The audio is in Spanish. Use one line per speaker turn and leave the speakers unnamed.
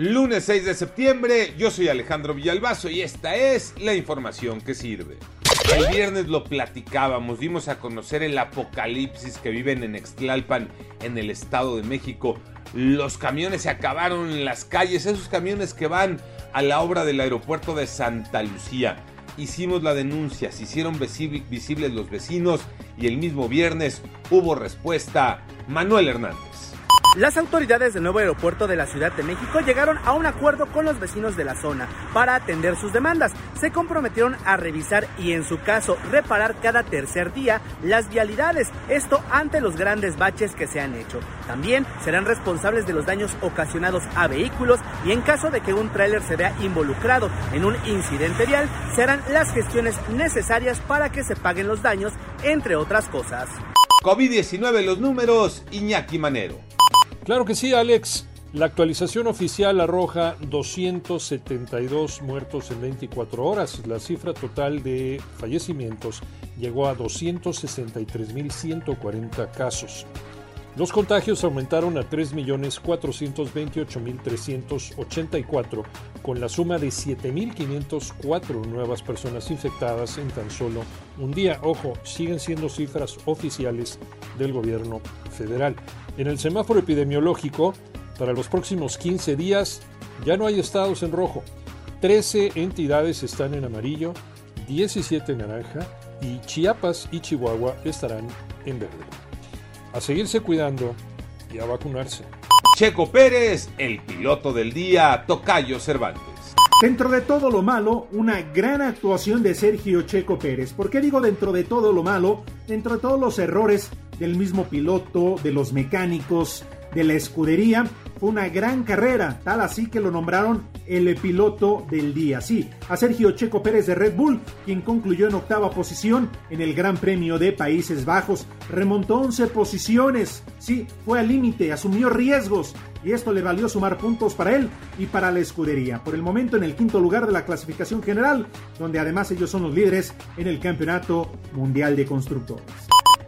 Lunes 6 de septiembre, yo soy Alejandro Villalbazo y esta es la información que sirve. El viernes lo platicábamos, dimos a conocer el apocalipsis que viven en Extlalpan, en el Estado de México. Los camiones se acabaron en las calles, esos camiones que van a la obra del aeropuerto de Santa Lucía. Hicimos la denuncia, se hicieron visibles los vecinos y el mismo viernes hubo respuesta. Manuel Hernández.
Las autoridades del nuevo aeropuerto de la Ciudad de México llegaron a un acuerdo con los vecinos de la zona para atender sus demandas. Se comprometieron a revisar y en su caso reparar cada tercer día las vialidades, esto ante los grandes baches que se han hecho. También serán responsables de los daños ocasionados a vehículos y en caso de que un tráiler se vea involucrado en un incidente vial, serán las gestiones necesarias para que se paguen los daños, entre otras cosas.
COVID-19 los números, Iñaki Manero.
Claro que sí, Alex. La actualización oficial arroja 272 muertos en 24 horas. La cifra total de fallecimientos llegó a 263.140 casos. Los contagios aumentaron a 3.428.384, con la suma de 7.504 nuevas personas infectadas en tan solo un día. Ojo, siguen siendo cifras oficiales del gobierno federal. En el semáforo epidemiológico, para los próximos 15 días, ya no hay estados en rojo. 13 entidades están en amarillo, 17 en naranja y Chiapas y Chihuahua estarán en verde a seguirse cuidando y a vacunarse.
Checo Pérez, el piloto del día, Tocayo Cervantes.
Dentro de todo lo malo, una gran actuación de Sergio Checo Pérez. ¿Por qué digo dentro de todo lo malo? Dentro de todos los errores del mismo piloto, de los mecánicos, de la escudería. Fue una gran carrera, tal así que lo nombraron el piloto del día. Sí, a Sergio Checo Pérez de Red Bull, quien concluyó en octava posición en el Gran Premio de Países Bajos. Remontó 11 posiciones. Sí, fue al límite, asumió riesgos y esto le valió sumar puntos para él y para la escudería. Por el momento en el quinto lugar de la clasificación general, donde además ellos son los líderes en el Campeonato Mundial de Constructores.